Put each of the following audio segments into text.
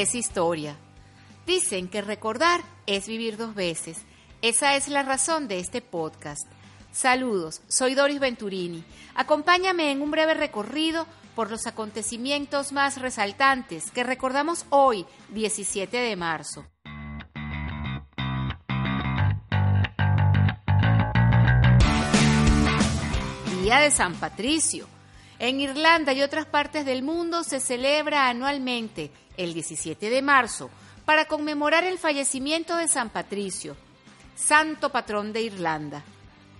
es historia. Dicen que recordar es vivir dos veces. Esa es la razón de este podcast. Saludos, soy Doris Venturini. Acompáñame en un breve recorrido por los acontecimientos más resaltantes que recordamos hoy, 17 de marzo. Día de San Patricio. En Irlanda y otras partes del mundo se celebra anualmente el 17 de marzo para conmemorar el fallecimiento de San Patricio, santo patrón de Irlanda.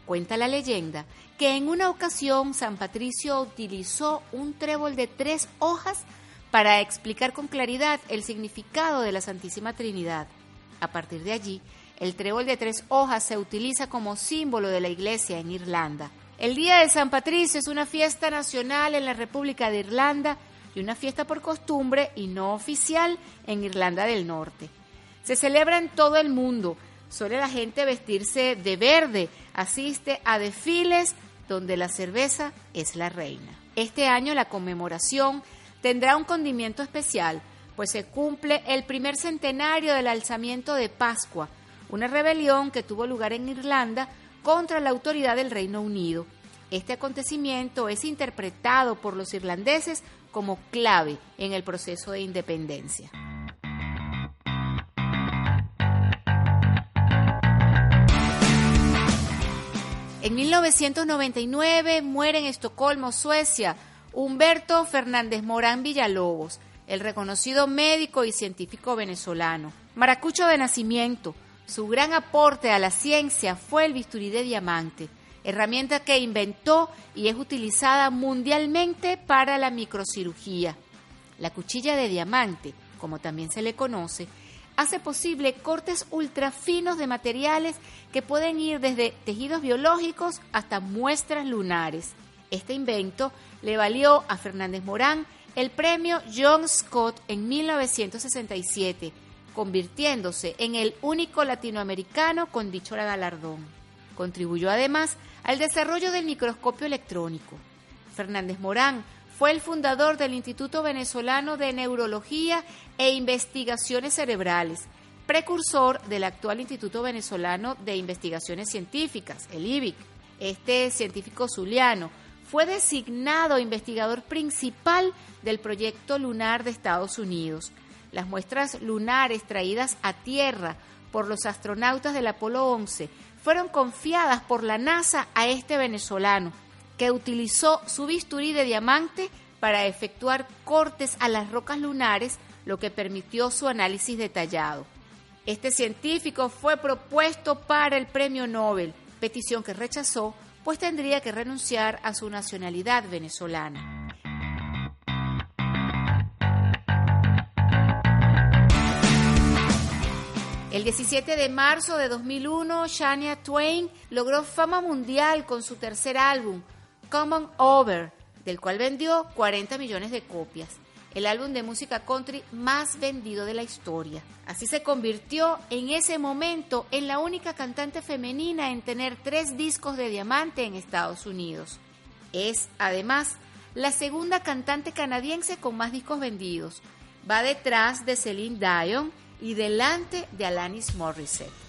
Cuenta la leyenda que en una ocasión San Patricio utilizó un trébol de tres hojas para explicar con claridad el significado de la Santísima Trinidad. A partir de allí, el trébol de tres hojas se utiliza como símbolo de la Iglesia en Irlanda. El Día de San Patricio es una fiesta nacional en la República de Irlanda y una fiesta por costumbre y no oficial en Irlanda del Norte. Se celebra en todo el mundo, Suele la gente vestirse de verde, asiste a desfiles donde la cerveza es la reina. Este año la conmemoración tendrá un condimento especial, pues se cumple el primer centenario del alzamiento de Pascua, una rebelión que tuvo lugar en Irlanda contra la autoridad del Reino Unido. Este acontecimiento es interpretado por los irlandeses como clave en el proceso de independencia. En 1999 muere en Estocolmo, Suecia, Humberto Fernández Morán Villalobos, el reconocido médico y científico venezolano. Maracucho de nacimiento, su gran aporte a la ciencia fue el bisturí de diamante, herramienta que inventó y es utilizada mundialmente para la microcirugía. La cuchilla de diamante, como también se le conoce, hace posible cortes ultra finos de materiales que pueden ir desde tejidos biológicos hasta muestras lunares. Este invento le valió a Fernández Morán el premio John Scott en 1967, convirtiéndose en el único latinoamericano con dicho galardón. Contribuyó además al desarrollo del microscopio electrónico. Fernández Morán fue el fundador del Instituto Venezolano de Neurología e Investigaciones Cerebrales, precursor del actual Instituto Venezolano de Investigaciones Científicas, el IBIC. Este científico zuliano fue designado investigador principal del proyecto lunar de Estados Unidos. Las muestras lunares traídas a Tierra por los astronautas del Apolo 11 fueron confiadas por la NASA a este venezolano, que utilizó su bisturí de diamante para efectuar cortes a las rocas lunares, lo que permitió su análisis detallado. Este científico fue propuesto para el premio Nobel, petición que rechazó, pues tendría que renunciar a su nacionalidad venezolana. El 17 de marzo de 2001, Shania Twain logró fama mundial con su tercer álbum, Common Over, del cual vendió 40 millones de copias, el álbum de música country más vendido de la historia. Así se convirtió en ese momento en la única cantante femenina en tener tres discos de diamante en Estados Unidos. Es, además, la segunda cantante canadiense con más discos vendidos. Va detrás de Celine Dion y delante de Alanis Morissette.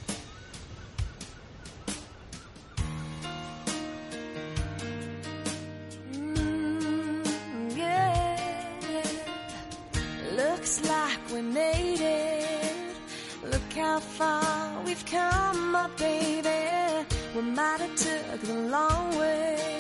we made it. Look how far we've come, my baby. We might have took the long way.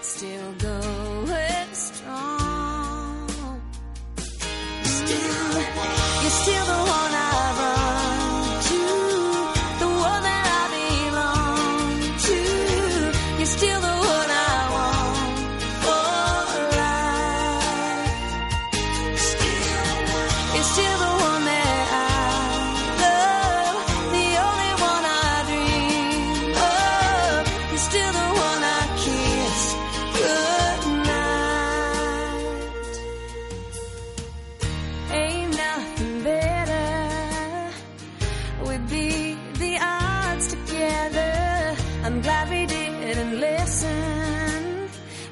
Still going. You're still the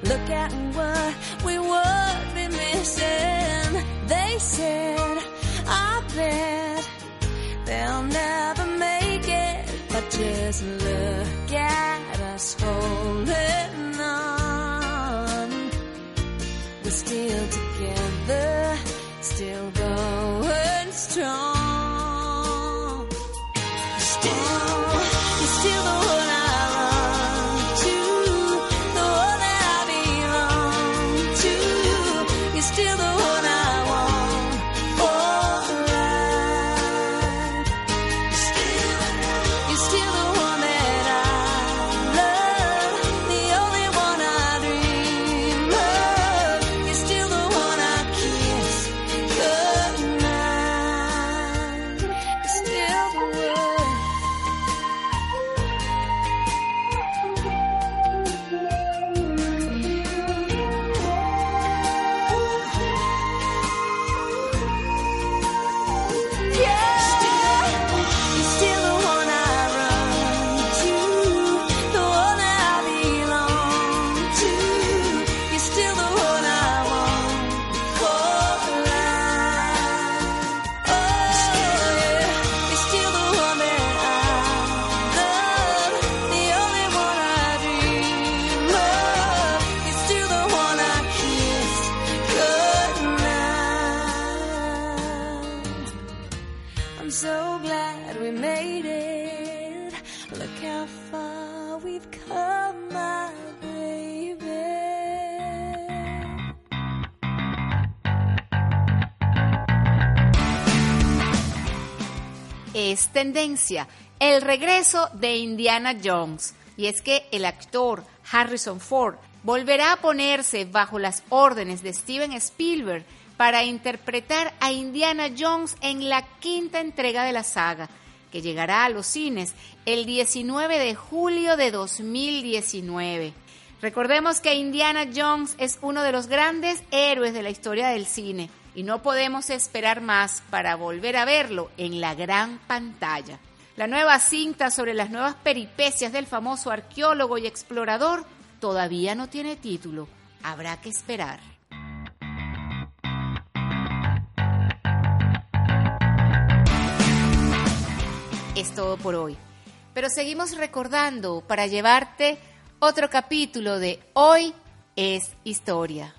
Look at what we would be missing. They said, I bet they'll never make it, but just look at us holding es tendencia el regreso de Indiana Jones. Y es que el actor Harrison Ford volverá a ponerse bajo las órdenes de Steven Spielberg para interpretar a Indiana Jones en la quinta entrega de la saga, que llegará a los cines el 19 de julio de 2019. Recordemos que Indiana Jones es uno de los grandes héroes de la historia del cine y no podemos esperar más para volver a verlo en la gran pantalla. La nueva cinta sobre las nuevas peripecias del famoso arqueólogo y explorador todavía no tiene título. Habrá que esperar. Es todo por hoy. Pero seguimos recordando para llevarte otro capítulo de Hoy es Historia.